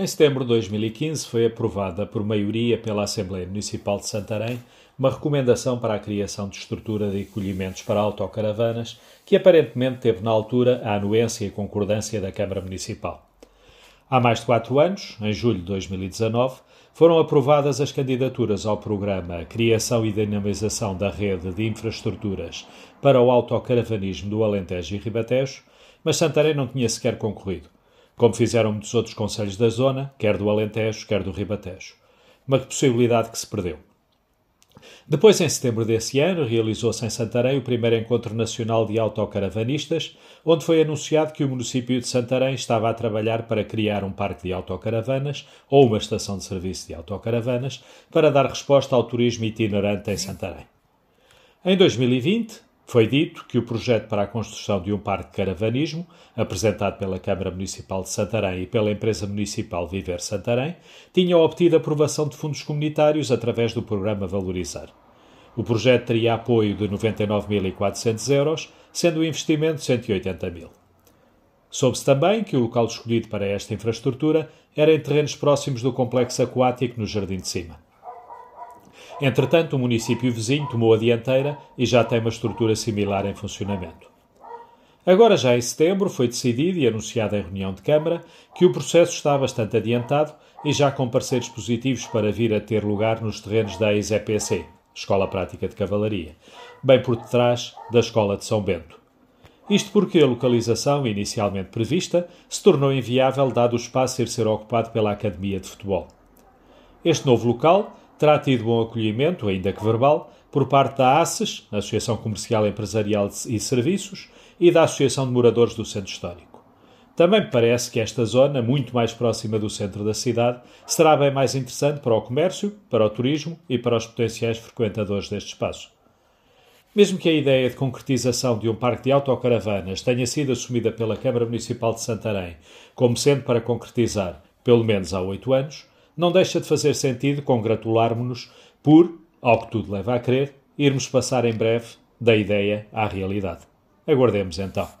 Em setembro de 2015 foi aprovada por maioria pela Assembleia Municipal de Santarém uma recomendação para a criação de estrutura de acolhimentos para autocaravanas que aparentemente teve na altura a anuência e concordância da Câmara Municipal. Há mais de quatro anos, em julho de 2019, foram aprovadas as candidaturas ao programa Criação e Dinamização da Rede de Infraestruturas para o Autocaravanismo do Alentejo e Ribatejo, mas Santarém não tinha sequer concorrido como fizeram muitos outros conselhos da zona, quer do Alentejo, quer do Ribatejo. Uma possibilidade que se perdeu. Depois, em setembro desse ano, realizou-se em Santarém o primeiro Encontro Nacional de Autocaravanistas, onde foi anunciado que o município de Santarém estava a trabalhar para criar um parque de autocaravanas ou uma estação de serviço de autocaravanas para dar resposta ao turismo itinerante em Santarém. Em 2020, foi dito que o projeto para a construção de um parque de caravanismo, apresentado pela Câmara Municipal de Santarém e pela empresa municipal Viver Santarém, tinha obtido aprovação de fundos comunitários através do programa Valorizar. O projeto teria apoio de 99.400 euros, sendo o investimento de 180 mil. Soube-se também que o local escolhido para esta infraestrutura era em terrenos próximos do complexo aquático no Jardim de Cima. Entretanto, o município vizinho tomou a dianteira e já tem uma estrutura similar em funcionamento. Agora, já em setembro, foi decidido e anunciado em reunião de Câmara que o processo está bastante adiantado e já com parceiros positivos para vir a ter lugar nos terrenos da ex-EPC, Escola Prática de Cavalaria, bem por detrás da Escola de São Bento. Isto porque a localização, inicialmente prevista, se tornou inviável dado o espaço ir ser ocupado pela Academia de Futebol. Este novo local terá tido bom acolhimento, ainda que verbal, por parte da ACES, Associação Comercial Empresarial e Serviços, e da Associação de Moradores do Centro Histórico. Também me parece que esta zona, muito mais próxima do centro da cidade, será bem mais interessante para o comércio, para o turismo e para os potenciais frequentadores deste espaço. Mesmo que a ideia de concretização de um parque de autocaravanas tenha sido assumida pela Câmara Municipal de Santarém como sendo para concretizar, pelo menos há oito anos, não deixa de fazer sentido congratularmos-nos por, ao que tudo leva a crer, irmos passar em breve da ideia à realidade. Aguardemos então.